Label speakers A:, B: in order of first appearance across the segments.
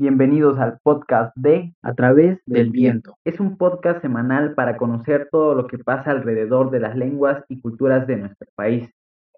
A: Bienvenidos al podcast de
B: A través del viento.
A: Es un podcast semanal para conocer todo lo que pasa alrededor de las lenguas y culturas de nuestro país.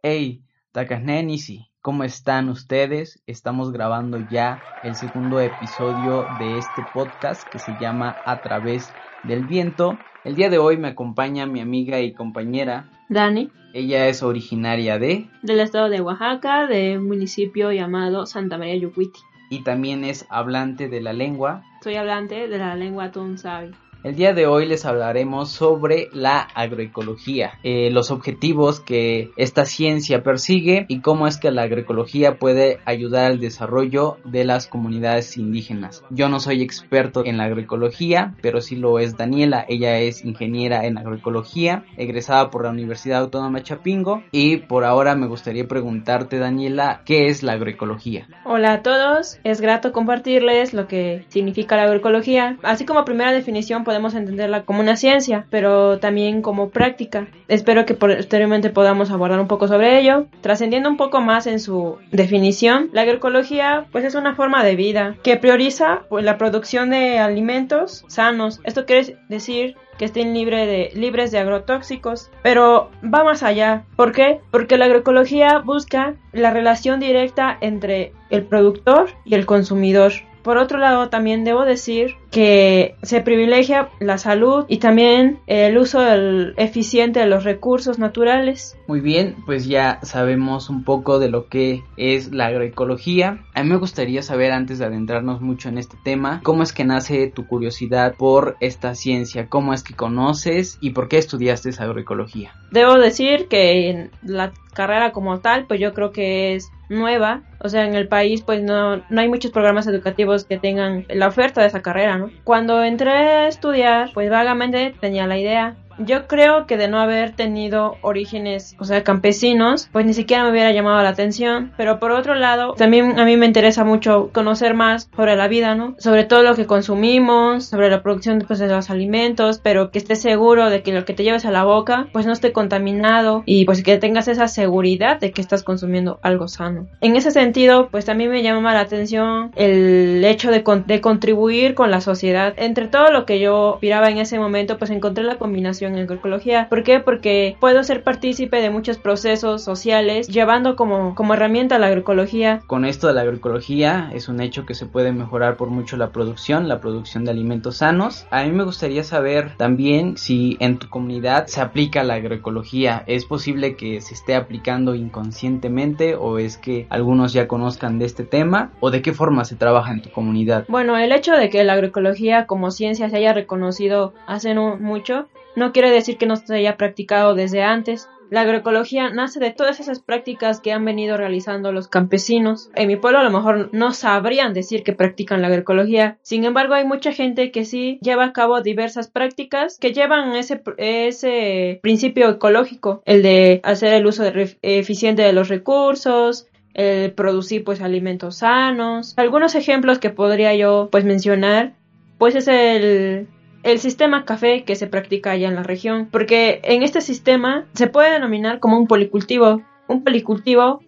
B: Hey, Takasnenisi, ¿cómo están ustedes? Estamos grabando ya el segundo episodio de este podcast que se llama A través del viento. El día de hoy me acompaña mi amiga y compañera
C: Dani,
B: Ella es originaria de
C: del estado de Oaxaca, de un municipio llamado Santa María Yucuiti.
B: Y también es hablante de la lengua.
C: Soy hablante de la lengua Tunsavi.
B: El día de hoy les hablaremos sobre la agroecología, eh, los objetivos que esta ciencia persigue y cómo es que la agroecología puede ayudar al desarrollo de las comunidades indígenas. Yo no soy experto en la agroecología, pero sí lo es Daniela. Ella es ingeniera en agroecología, egresada por la Universidad Autónoma de Chapingo y por ahora me gustaría preguntarte Daniela, ¿qué es la agroecología?
C: Hola a todos, es grato compartirles lo que significa la agroecología. Así como primera definición podemos entenderla como una ciencia, pero también como práctica. Espero que posteriormente podamos abordar un poco sobre ello. Trascendiendo un poco más en su definición, la agroecología pues es una forma de vida que prioriza pues, la producción de alimentos sanos. Esto quiere decir que estén libre de, libres de agrotóxicos, pero va más allá. ¿Por qué? Porque la agroecología busca la relación directa entre el productor y el consumidor. Por otro lado, también debo decir que se privilegia la salud y también el uso del- eficiente de los recursos naturales.
B: Muy bien, pues ya sabemos un poco de lo que es la agroecología. A mí me gustaría saber, antes de adentrarnos mucho en este tema, cómo es que nace tu curiosidad por esta ciencia, cómo es que conoces y por qué estudiaste esa agroecología.
C: Debo decir que en la carrera como tal, pues yo creo que es nueva. O sea, en el país pues no, no hay muchos programas educativos que tengan la oferta de esa carrera, ¿no? Cuando entré a estudiar, pues vagamente tenía la idea. Yo creo que de no haber tenido orígenes, o sea, campesinos, pues ni siquiera me hubiera llamado la atención. Pero por otro lado, también a mí me interesa mucho conocer más sobre la vida, ¿no? Sobre todo lo que consumimos, sobre la producción pues, de los alimentos, pero que estés seguro de que lo que te lleves a la boca, pues no esté contaminado y pues que tengas esa seguridad de que estás consumiendo algo sano. En ese sentido, pues también me llama la atención el hecho de, con- de contribuir con la sociedad. Entre todo lo que yo aspiraba en ese momento, pues encontré la combinación en agroecología. ¿Por qué? Porque puedo ser partícipe de muchos procesos sociales, llevando como, como herramienta la agroecología
B: Con esto de la agroecología es un hecho que se puede mejorar por mucho la producción, la producción de alimentos sanos. A mí me gustaría saber también si en tu comunidad se aplica la agroecología. ¿Es posible que se esté aplicando inconscientemente o es que algunos ya conozcan de este tema o de qué forma se trabaja en tu comunidad?
C: Bueno, el hecho de que la agroecología como ciencia se haya reconocido hace no mucho no quiere decir que no se haya practicado desde antes. La agroecología nace de todas esas prácticas que han venido realizando los campesinos. En mi pueblo a lo mejor no sabrían decir que practican la agroecología. Sin embargo, hay mucha gente que sí lleva a cabo diversas prácticas que llevan ese, ese principio ecológico, el de hacer el uso eficiente de los recursos, el producir pues alimentos sanos. Algunos ejemplos que podría yo pues mencionar pues es el el sistema café que se practica allá en la región, porque en este sistema se puede denominar como un policultivo. Un policultivo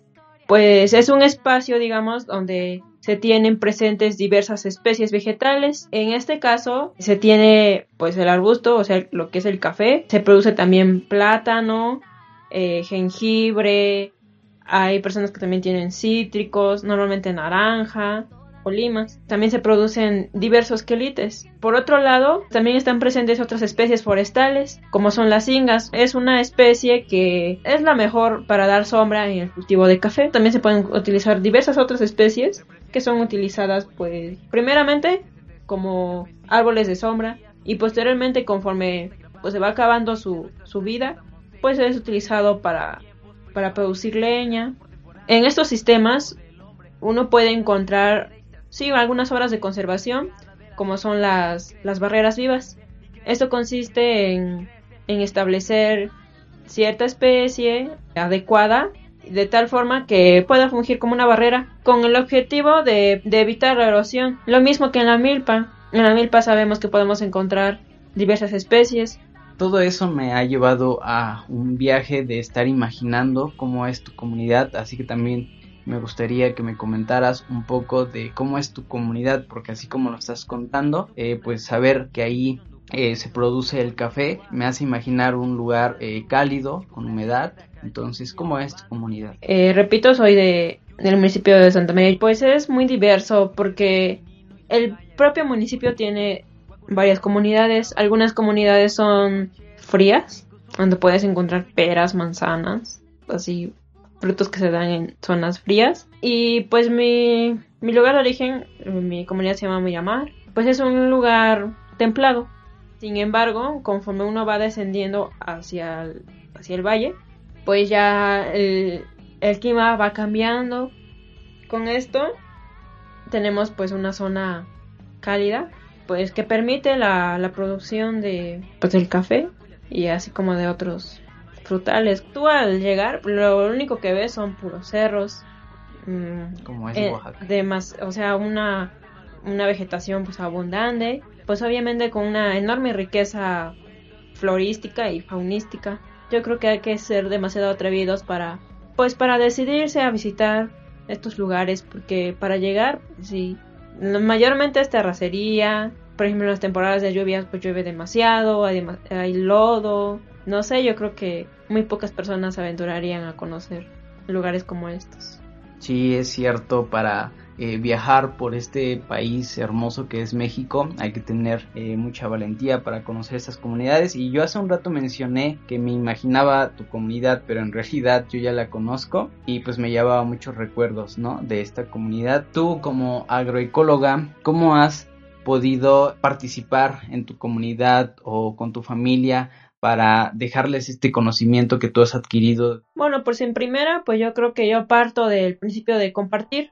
C: pues es un espacio, digamos, donde se tienen presentes diversas especies vegetales. En este caso se tiene pues el arbusto, o sea, lo que es el café. Se produce también plátano, eh, jengibre, hay personas que también tienen cítricos, normalmente naranja o limas. También se producen diversos quelites. Por otro lado, también están presentes otras especies forestales, como son las ingas. Es una especie que es la mejor para dar sombra en el cultivo de café. También se pueden utilizar diversas otras especies que son utilizadas, pues, primeramente como árboles de sombra y posteriormente conforme pues se va acabando su, su vida, pues es utilizado para, para producir leña. En estos sistemas uno puede encontrar, sí, algunas obras de conservación, como son las, las barreras vivas. Esto consiste en, en establecer cierta especie adecuada de tal forma que pueda fungir como una barrera con el objetivo de, de evitar la erosión. Lo mismo que en la milpa. En la milpa sabemos que podemos encontrar diversas especies.
B: Todo eso me ha llevado a un viaje de estar imaginando cómo es tu comunidad, así que también me gustaría que me comentaras un poco de cómo es tu comunidad, porque así como lo estás contando, eh, pues saber que ahí eh, se produce el café me hace imaginar un lugar eh, cálido, con humedad. Entonces, ¿cómo es tu comunidad?
C: repito, soy de, del municipio de Santa María. Pues es muy diverso porque el propio municipio tiene varias comunidades. Algunas comunidades son frías, donde puedes encontrar peras, manzanas, así frutos que se dan en zonas frías. Y pues mi, mi lugar de origen, mi comunidad se llama Miramar, pues es un lugar templado. Sin embargo, conforme uno va descendiendo hacia el, hacia el valle, pues ya el, el clima va cambiando. Con esto tenemos pues una zona cálida, pues que permite la, la producción de pues del café y así como de otros frutales. Tú al llegar, lo único que ves son puros cerros.
B: Mm, como es eh, Oaxaca.
C: De más, o sea, una, una vegetación pues abundante, pues obviamente con una enorme riqueza florística y faunística. Yo creo que hay que ser demasiado atrevidos para, pues para decidirse a visitar estos lugares, porque para llegar, sí, mayormente es terracería, por ejemplo en las temporadas de lluvias pues llueve demasiado, hay, hay lodo, no sé, yo creo que muy pocas personas se aventurarían a conocer lugares como estos.
B: Sí, es cierto, para eh, viajar por este país hermoso que es México hay que tener eh, mucha valentía para conocer estas comunidades y yo hace un rato mencioné que me imaginaba tu comunidad pero en realidad yo ya la conozco y pues me llevaba muchos recuerdos ¿no? de esta comunidad tú como agroecóloga ¿cómo has podido participar en tu comunidad o con tu familia para dejarles este conocimiento que tú has adquirido?
C: Bueno, pues en primera, pues yo creo que yo parto del principio de compartir,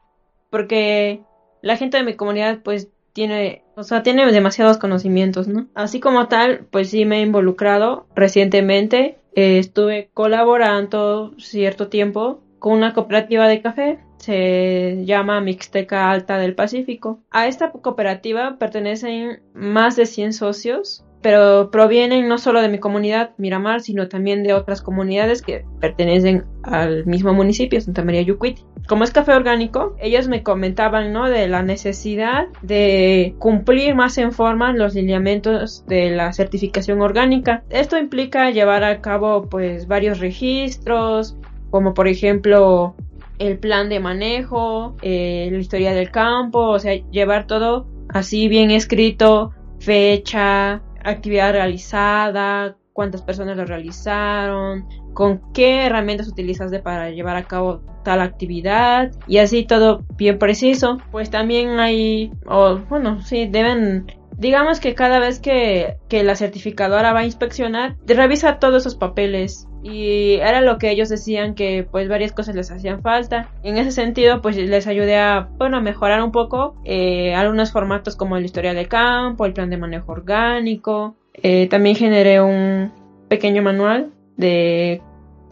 C: porque la gente de mi comunidad pues tiene, o sea, tiene demasiados conocimientos, ¿no? Así como tal, pues sí me he involucrado recientemente, eh, estuve colaborando cierto tiempo con una cooperativa de café, se llama Mixteca Alta del Pacífico. A esta cooperativa pertenecen más de 100 socios pero provienen no solo de mi comunidad Miramar, sino también de otras comunidades que pertenecen al mismo municipio, Santa María Yucuiti. Como es café orgánico, ellos me comentaban, ¿no? De la necesidad de cumplir más en forma los lineamientos de la certificación orgánica. Esto implica llevar a cabo, pues, varios registros, como por ejemplo el plan de manejo, eh, la historia del campo, o sea, llevar todo así bien escrito, fecha, actividad realizada, cuántas personas lo realizaron, con qué herramientas utilizaste para llevar a cabo tal actividad y así todo bien preciso. Pues también hay, o bueno, sí, deben digamos que cada vez que, que, la certificadora va a inspeccionar, revisa todos esos papeles. Y era lo que ellos decían que pues varias cosas les hacían falta. En ese sentido pues les ayudé a, bueno, mejorar un poco eh, algunos formatos como el historial de campo, el plan de manejo orgánico. Eh, también generé un pequeño manual de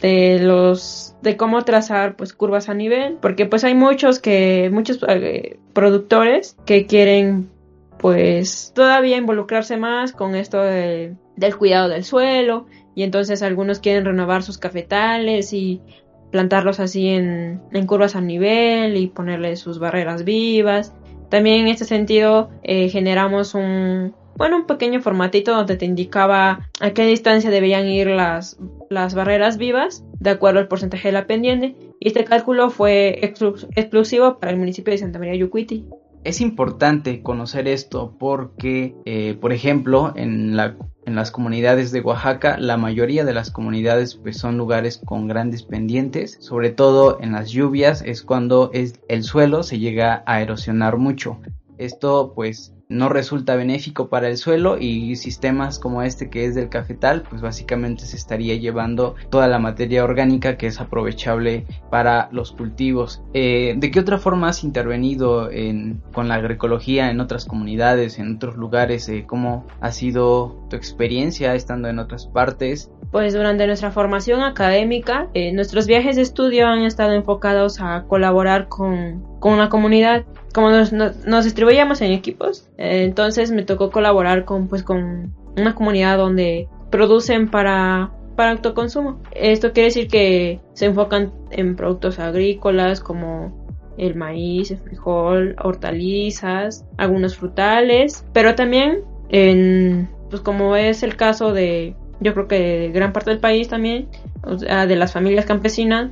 C: de los de cómo trazar pues curvas a nivel porque pues hay muchos que muchos eh, productores que quieren pues todavía involucrarse más con esto del cuidado del suelo y entonces algunos quieren renovar sus cafetales y plantarlos así en, curvas a nivel y ponerle sus barreras vivas. También en este sentido eh, generamos un, bueno, un pequeño formatito donde te indicaba a qué distancia debían ir las, las barreras vivas de acuerdo al porcentaje de la pendiente y este cálculo fue exclusivo para el municipio de Santa María Yucuiti.
B: Es importante conocer esto porque, eh, por ejemplo, en, la, en las comunidades de Oaxaca, la mayoría de las comunidades pues, son lugares con grandes pendientes, sobre todo en las lluvias es cuando el suelo se llega a erosionar mucho. Esto pues no resulta benéfico para el suelo y sistemas como este que es del cafetal pues básicamente se estaría llevando toda la materia orgánica que es aprovechable para los cultivos. Eh, ¿De qué otra forma has intervenido en, con la agroecología en otras comunidades, en otros lugares? Eh, ¿Cómo ha sido tu experiencia estando en otras partes?
C: Pues durante nuestra formación académica, eh, nuestros viajes de estudio han estado enfocados a colaborar con, con la comunidad como nos, nos, distribuíamos en equipos, eh, entonces me tocó colaborar con, pues, con una comunidad donde producen para, para autoconsumo. Esto quiere decir que se enfocan en productos agrícolas como el maíz, el frijol, hortalizas, algunos frutales, pero también en, pues como es el caso de, yo creo que de gran parte del país también, o sea, de las familias campesinas,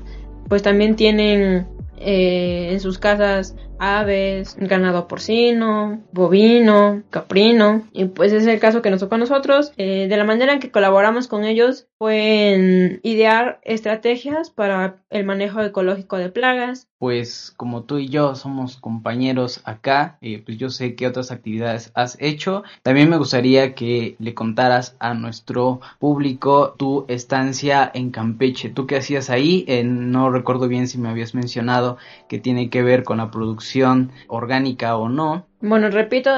C: pues también tienen eh, en sus casas aves, ganado porcino, bovino, caprino. Y pues es el caso que nos tocó a nosotros. Eh, de la manera en que colaboramos con ellos fue en idear estrategias para el manejo ecológico de plagas.
B: Pues como tú y yo somos compañeros acá, eh, pues yo sé qué otras actividades has hecho. También me gustaría que le contaras a nuestro público tu estancia en Campeche. ¿Tú qué hacías ahí? no recuerdo bien si me habías mencionado que tiene que ver con la producción orgánica o no.
C: Bueno, repito,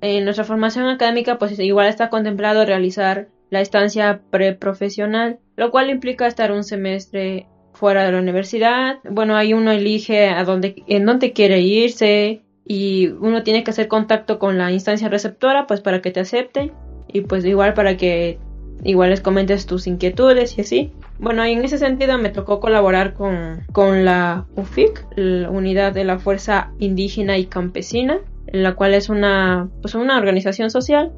C: en nuestra formación académica pues igual está contemplado realizar la estancia preprofesional, lo cual implica estar un semestre fuera de la universidad. Bueno, ahí uno elige a dónde, en dónde quiere irse y uno tiene que hacer contacto con la instancia receptora pues para que te acepte y pues igual para que igual les comentes tus inquietudes y así. Bueno, en ese sentido me tocó colaborar con, con la UFIC, la Unidad de la Fuerza Indígena y Campesina, la cual es una, pues una organización social.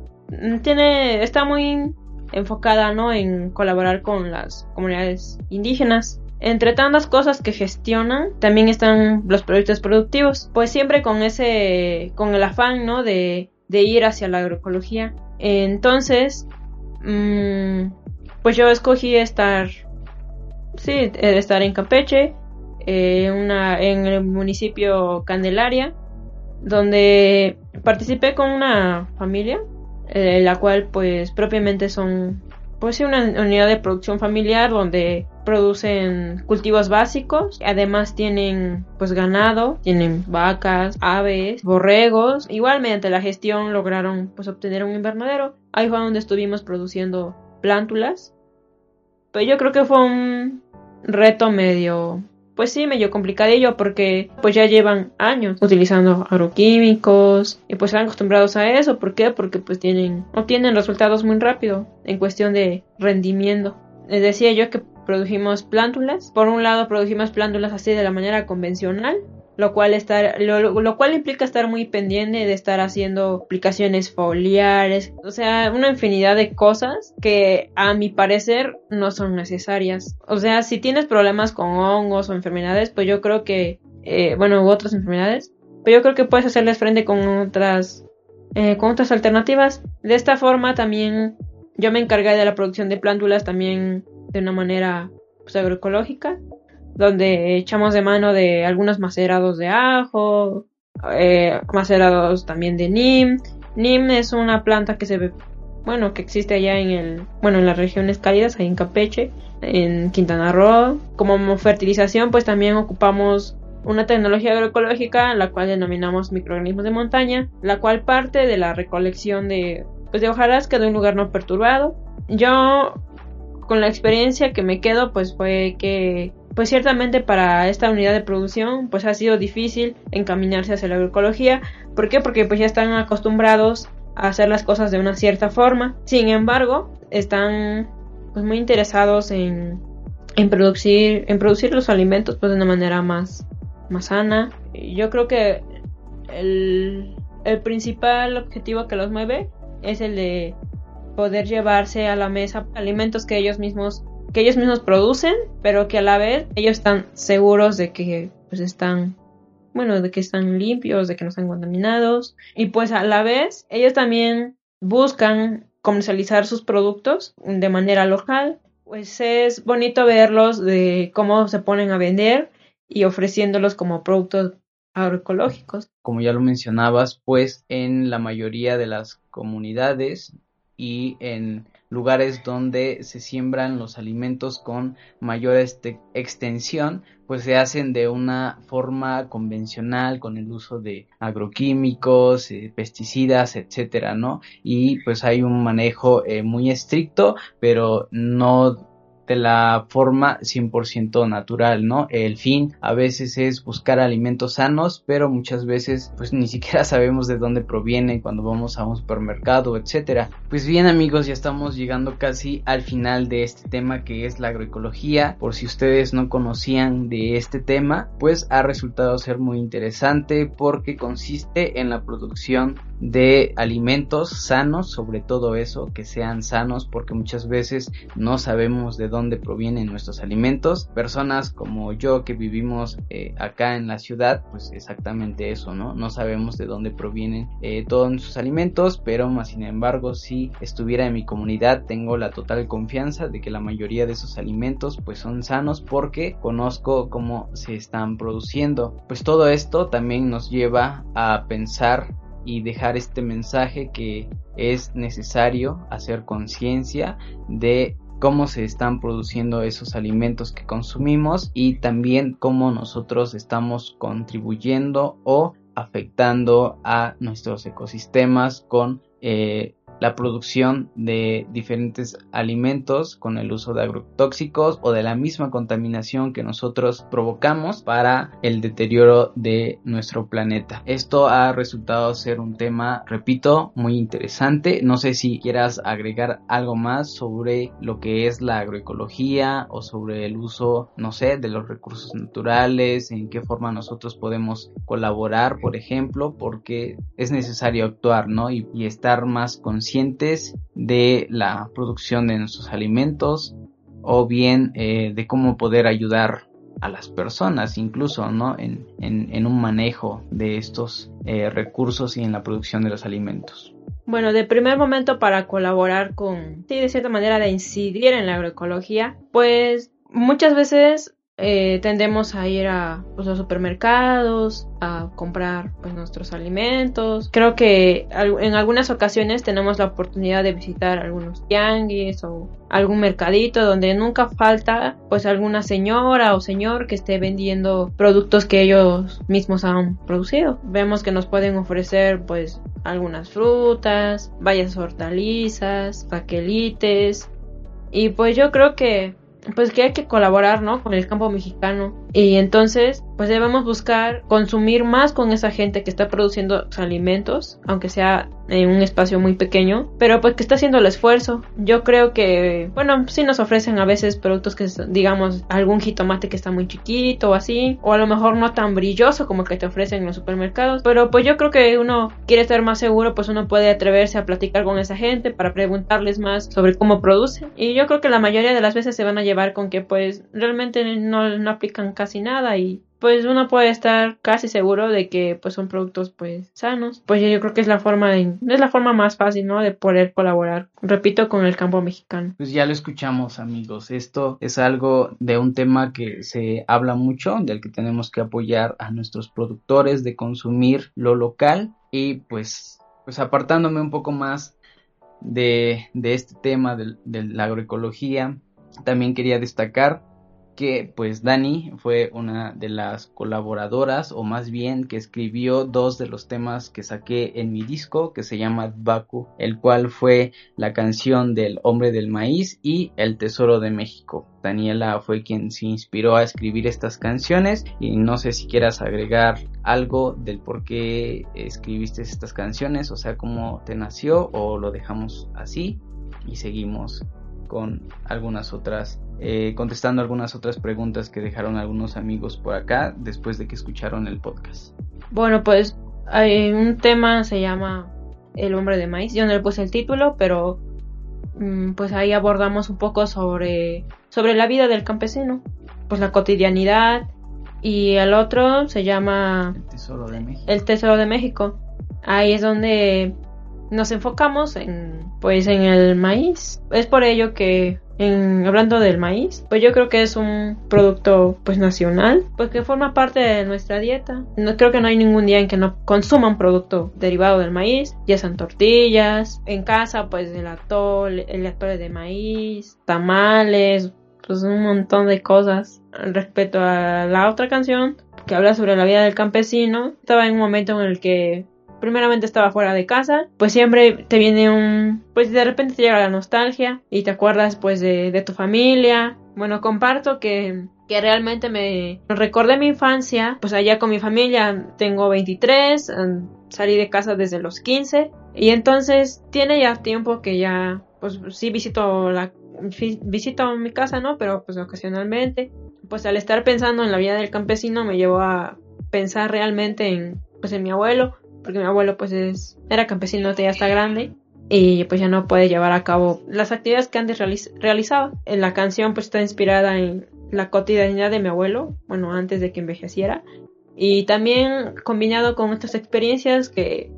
C: Tiene, está muy enfocada ¿no? en colaborar con las comunidades indígenas. Entre tantas cosas que gestionan, también están los proyectos productivos, pues siempre con ese, con el afán, ¿no? De, de ir hacia la agroecología. Entonces, pues yo escogí estar, sí, estar en Campeche, eh, en el municipio Candelaria, donde participé con una familia eh, la cual pues propiamente son pues una unidad de producción familiar donde producen cultivos básicos, además tienen pues ganado, tienen vacas, aves, borregos, igual mediante la gestión lograron pues obtener un invernadero, ahí fue donde estuvimos produciendo plántulas, pero yo creo que fue un reto medio pues sí, medio complicadillo porque pues ya llevan años utilizando agroquímicos y pues están acostumbrados a eso. ¿Por qué? Porque pues tienen, obtienen resultados muy rápido en cuestión de rendimiento. Les decía yo que produjimos plántulas. Por un lado produjimos plántulas así de la manera convencional lo cual, estar, lo, cual implica estar muy pendiente de estar haciendo aplicaciones foliares, o sea, una infinidad de cosas que a mi parecer no son necesarias. O sea, si tienes problemas con hongos o enfermedades, pues yo creo que, eh, bueno, u otras enfermedades, pero yo creo que puedes hacerles frente con otras, eh, con otras alternativas. De esta forma también yo me encargué de la producción de plántulas también de una manera pues, agroecológica donde echamos de mano de algunos macerados de ajo, eh, macerados también de nim. Nim es una planta que se ve, bueno, que existe allá en el, bueno, en las regiones cálidas, ahí en Campeche, en Quintana Roo. Como fertilización, pues también ocupamos una tecnología agroecológica, la cual denominamos microorganismos de montaña, la cual parte de la recolección de, pues de hojarasca de un lugar no perturbado. Yo, con la experiencia que me quedo, pues fue que pues ciertamente para esta unidad de producción pues ha sido difícil encaminarse hacia la agroecología. ¿Por qué? Porque pues ya están acostumbrados a hacer las cosas de una cierta forma. Sin embargo, están pues muy interesados en, en producir en producir los alimentos pues de una manera más más sana. Yo creo que el, el principal objetivo que los mueve es el de poder llevarse a la mesa alimentos que ellos mismos que ellos mismos producen, pero que a la vez ellos están seguros de que pues están bueno, de que están limpios, de que no están contaminados y pues a la vez ellos también buscan comercializar sus productos de manera local. Pues es bonito verlos de cómo se ponen a vender y ofreciéndolos como productos agroecológicos.
B: Como ya lo mencionabas, pues en la mayoría de las comunidades y en lugares donde se siembran los alimentos con mayor este, extensión, pues se hacen de una forma convencional con el uso de agroquímicos, eh, pesticidas, etcétera, ¿no? Y pues hay un manejo eh, muy estricto, pero no de la forma 100% natural, ¿no? El fin a veces es buscar alimentos sanos, pero muchas veces pues ni siquiera sabemos de dónde provienen cuando vamos a un supermercado, etcétera. Pues bien amigos, ya estamos llegando casi al final de este tema que es la agroecología. Por si ustedes no conocían de este tema, pues ha resultado ser muy interesante porque consiste en la producción de alimentos sanos, sobre todo eso, que sean sanos, porque muchas veces no sabemos de dónde provienen nuestros alimentos. Personas como yo que vivimos eh, acá en la ciudad, pues exactamente eso, ¿no? No sabemos de dónde provienen eh, todos nuestros alimentos, pero más sin embargo, si estuviera en mi comunidad, tengo la total confianza de que la mayoría de esos alimentos pues son sanos porque conozco cómo se están produciendo. Pues todo esto también nos lleva a pensar y dejar este mensaje que es necesario hacer conciencia de cómo se están produciendo esos alimentos que consumimos y también cómo nosotros estamos contribuyendo o afectando a nuestros ecosistemas con eh, la producción de diferentes alimentos con el uso de agrotóxicos o de la misma contaminación que nosotros provocamos para el deterioro de nuestro planeta. Esto ha resultado ser un tema, repito, muy interesante. No sé si quieras agregar algo más sobre lo que es la agroecología o sobre el uso, no sé, de los recursos naturales, en qué forma nosotros podemos colaborar, por ejemplo, porque es necesario actuar, ¿no? Y, y estar más conscientes de la producción de nuestros alimentos o bien eh, de cómo poder ayudar a las personas incluso ¿no? en, un manejo de estos eh, recursos y en la producción de los alimentos.
C: Bueno, de primer momento para colaborar con, sí, de cierta manera de incidir en la agroecología, pues muchas veces eh, tendemos a ir a pues, los supermercados, a comprar pues, nuestros alimentos. Creo que en algunas ocasiones tenemos la oportunidad de visitar algunos tianguis o algún mercadito donde nunca falta pues alguna señora o señor que esté vendiendo productos que ellos mismos han producido. Vemos que nos pueden ofrecer pues algunas frutas, varias hortalizas, paquelites y pues yo creo que pues que hay que colaborar, ¿no? Con el campo mexicano. Y entonces, pues debemos buscar consumir más con esa gente que está produciendo alimentos, aunque sea en un espacio muy pequeño, pero pues que está haciendo el esfuerzo. Yo creo que, bueno, sí nos ofrecen a veces productos que, digamos, algún jitomate que está muy chiquito o así, o a lo mejor no tan brilloso como que te ofrecen en los supermercados, pero pues yo creo que uno quiere estar más seguro, pues uno puede atreverse a platicar con esa gente para preguntarles más sobre cómo producen. Y yo creo que la mayoría de las veces se van a llevar con que pues realmente no, no aplican casi nada y pues uno puede estar casi seguro de que pues son productos pues sanos. Pues yo creo que es la forma es la forma más fácil, ¿no? de poder colaborar, repito, con el campo mexicano.
B: Pues ya lo escuchamos, amigos. Esto es algo de un tema que se habla mucho, del que tenemos que apoyar a nuestros productores de consumir lo local y pues pues apartándome un poco más de, de este tema de, de la agroecología, también quería destacar que pues Dani fue una de las colaboradoras o más bien que escribió dos de los temas que saqué en mi disco que se llama Baku, el cual fue la canción del hombre del maíz y el tesoro de México. Daniela fue quien se inspiró a escribir estas canciones y no sé si quieras agregar algo del por qué escribiste estas canciones, o sea, cómo te nació o lo dejamos así y seguimos con algunas otras, eh, contestando algunas otras preguntas que dejaron algunos amigos por acá después de que escucharon el podcast.
C: Bueno, pues hay un tema se llama El hombre de maíz. Yo no le puse el título, pero mm, pues ahí abordamos un poco sobre, sobre la vida del campesino, pues la cotidianidad. Y el otro se llama
B: El Tesoro de México.
C: El Tesoro de México. Ahí es donde nos enfocamos en pues en el maíz. Es por ello que hablando del maíz, pues yo creo que es un producto pues nacional, pues que forma parte de nuestra dieta. No creo que no hay ningún día en que no consuma un producto derivado del maíz, ya sean tortillas, en casa pues el atole, el atole de maíz, tamales, pues un montón de cosas. Respecto a la otra canción que habla sobre la vida del campesino, estaba en un momento en el que primeramente estaba fuera de casa, pues siempre te viene un, pues de repente te llega la nostalgia y te acuerdas pues de, tu familia, bueno, comparto que, que realmente me recordé mi infancia, pues allá con mi familia, tengo 23, salí de casa desde los 15 y entonces tiene ya tiempo que ya, pues sí visito la visito mi casa, ¿no? Pero pues ocasionalmente, pues al estar pensando en la vida del campesino me llevó a pensar realmente en, pues en mi abuelo, porque mi abuelo pues es, era campesino, ya está grande y pues ya no puede llevar a cabo las actividades que antes realizaba. En la canción pues está inspirada en la cotidianidad de mi abuelo, bueno, antes de que envejeciera, y también combinado con estas experiencias que,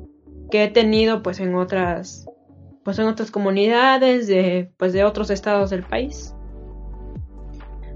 C: que he tenido pues en otras pues en otras comunidades de pues de otros estados del país.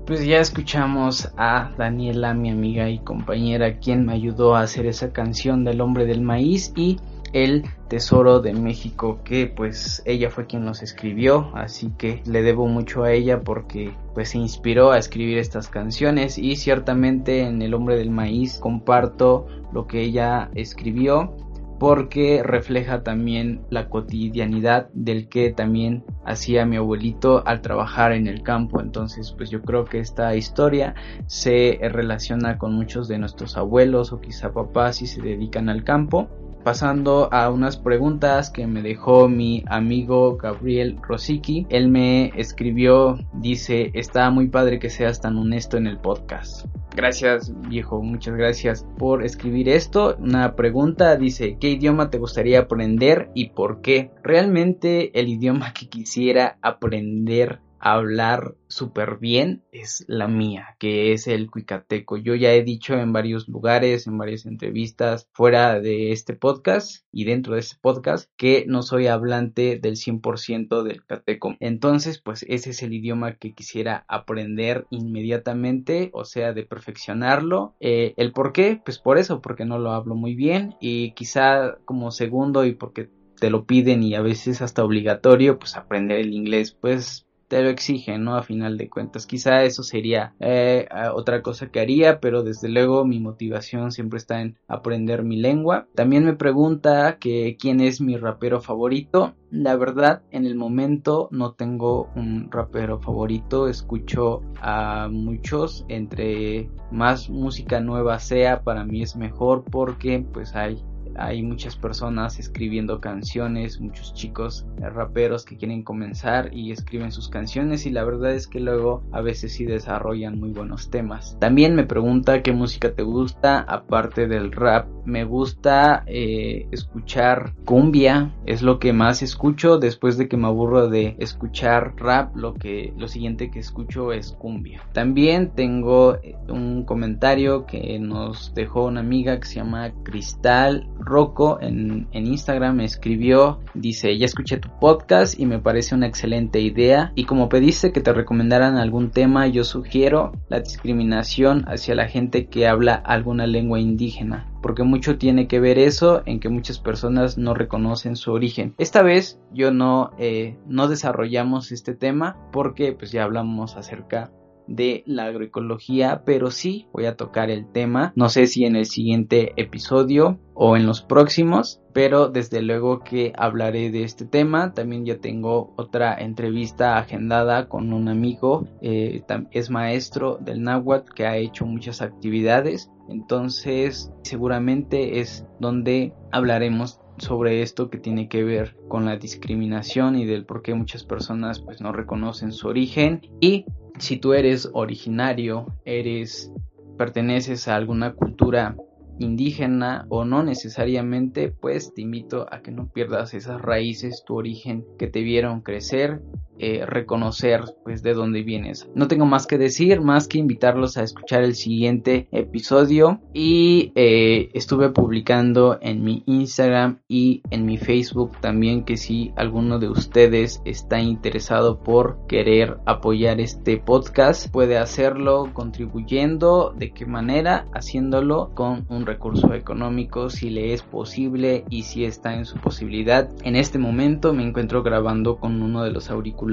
B: Pues ya escuchamos a Daniela, mi amiga y compañera, quien me ayudó a hacer esa canción del hombre del maíz y el Tesoro de México que pues ella fue quien nos escribió así que le debo mucho a ella porque pues se inspiró a escribir estas canciones y ciertamente en El hombre del maíz comparto lo que ella escribió porque refleja también la cotidianidad del que también hacía mi abuelito al trabajar en el campo. Entonces, pues yo creo que esta historia se relaciona con muchos de nuestros abuelos o quizá papás si se dedican al campo pasando a unas preguntas que me dejó mi amigo Gabriel Rosicky. Él me escribió, dice, está muy padre que seas tan honesto en el podcast. Gracias viejo, muchas gracias por escribir esto. Una pregunta dice, ¿qué idioma te gustaría aprender y por qué? Realmente el idioma que quisiera aprender hablar súper bien es la mía, que es el cuicateco. Yo ya he dicho en varios lugares, en varias entrevistas fuera de este podcast y dentro de este podcast que no soy hablante del 100% del cateco. Entonces, pues ese es el idioma que quisiera aprender inmediatamente, o sea, de perfeccionarlo. Eh, ¿El por qué? Pues por eso, porque no lo hablo muy bien y quizá como segundo y porque te lo piden y a veces hasta obligatorio, pues aprender el inglés, pues te lo exigen, ¿no? A final de cuentas, quizá eso sería eh, otra cosa que haría, pero desde luego mi motivación siempre está en aprender mi lengua. También me pregunta que quién es mi rapero favorito. La verdad, en el momento no tengo un rapero favorito, escucho a muchos, entre más música nueva sea, para mí es mejor porque pues hay hay muchas personas escribiendo canciones, muchos chicos raperos que quieren comenzar y escriben sus canciones y la verdad es que luego a veces sí desarrollan muy buenos temas. También me pregunta qué música te gusta aparte del rap. Me gusta eh, escuchar cumbia, es lo que más escucho después de que me aburro de escuchar rap, lo que lo siguiente que escucho es cumbia. También tengo eh, un comentario que nos dejó una amiga que se llama Cristal Rocco en, Instagram me escribió, dice, ya escuché tu podcast y me parece una excelente idea y como pediste que te recomendaran algún tema, yo sugiero la discriminación hacia la gente que habla alguna lengua indígena porque mucho tiene que ver eso en que muchas personas no reconocen su origen. Esta vez yo no, eh, no desarrollamos este tema porque pues ya hablamos acerca de la agroecología, pero sí voy a tocar el tema. No sé si en el siguiente episodio o en los próximos, pero desde luego que hablaré de este tema. También ya tengo otra entrevista agendada con un amigo, eh, es maestro del náhuatl que ha hecho muchas actividades, entonces seguramente es donde hablaremos sobre esto que tiene que ver con la discriminación y del por qué muchas personas pues no reconocen su origen y si tú eres originario, eres perteneces a alguna cultura indígena o no necesariamente, pues te invito a que no pierdas esas raíces, tu origen que te vieron crecer eh, reconocer pues de dónde vienes. No tengo más que decir, más que invitarlos a escuchar el siguiente episodio. Y eh, estuve publicando en mi Instagram y en mi Facebook también que si alguno de ustedes está interesado por querer apoyar este podcast puede hacerlo contribuyendo de qué manera haciéndolo con un recurso económico si le es posible y si está en su posibilidad. En este momento me encuentro grabando con uno de los auriculares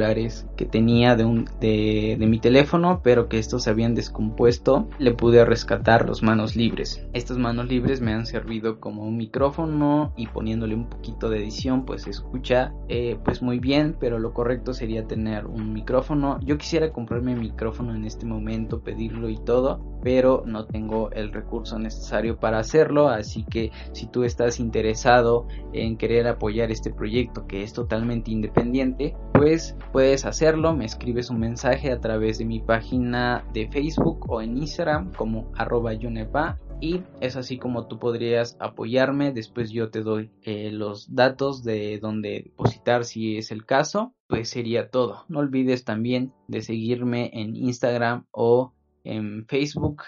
B: que tenía de mi teléfono, pero que estos se habían descompuesto, le pude rescatar los manos libres. Estas manos libres me han servido como un micrófono y poniéndole un poquito de edición, pues se escucha eh, pues muy bien, pero lo correcto sería tener un micrófono. Yo quisiera comprarme micrófono en este momento, pedirlo y todo, pero no tengo el recurso necesario para hacerlo, así que si tú estás interesado en querer apoyar este proyecto que es totalmente independiente, pues puedes hacerlo, me escribes un mensaje a través de mi página de Facebook o en Instagram como arroba yunepa y es así como tú podrías apoyarme. Después yo te doy eh, los datos de dónde depositar si es el caso. Pues sería todo. No olvides también de seguirme en Instagram o en Facebook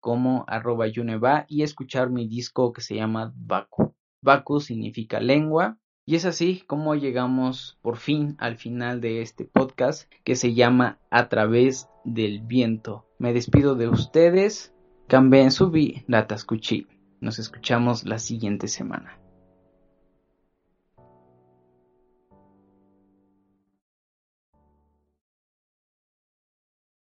B: como arroba yuneva y escuchar mi disco que se llama Baku. Baku significa lengua y es así como llegamos por fin al final de este podcast que se llama A través del viento. Me despido de ustedes. Cambien subi la Nos escuchamos la siguiente semana.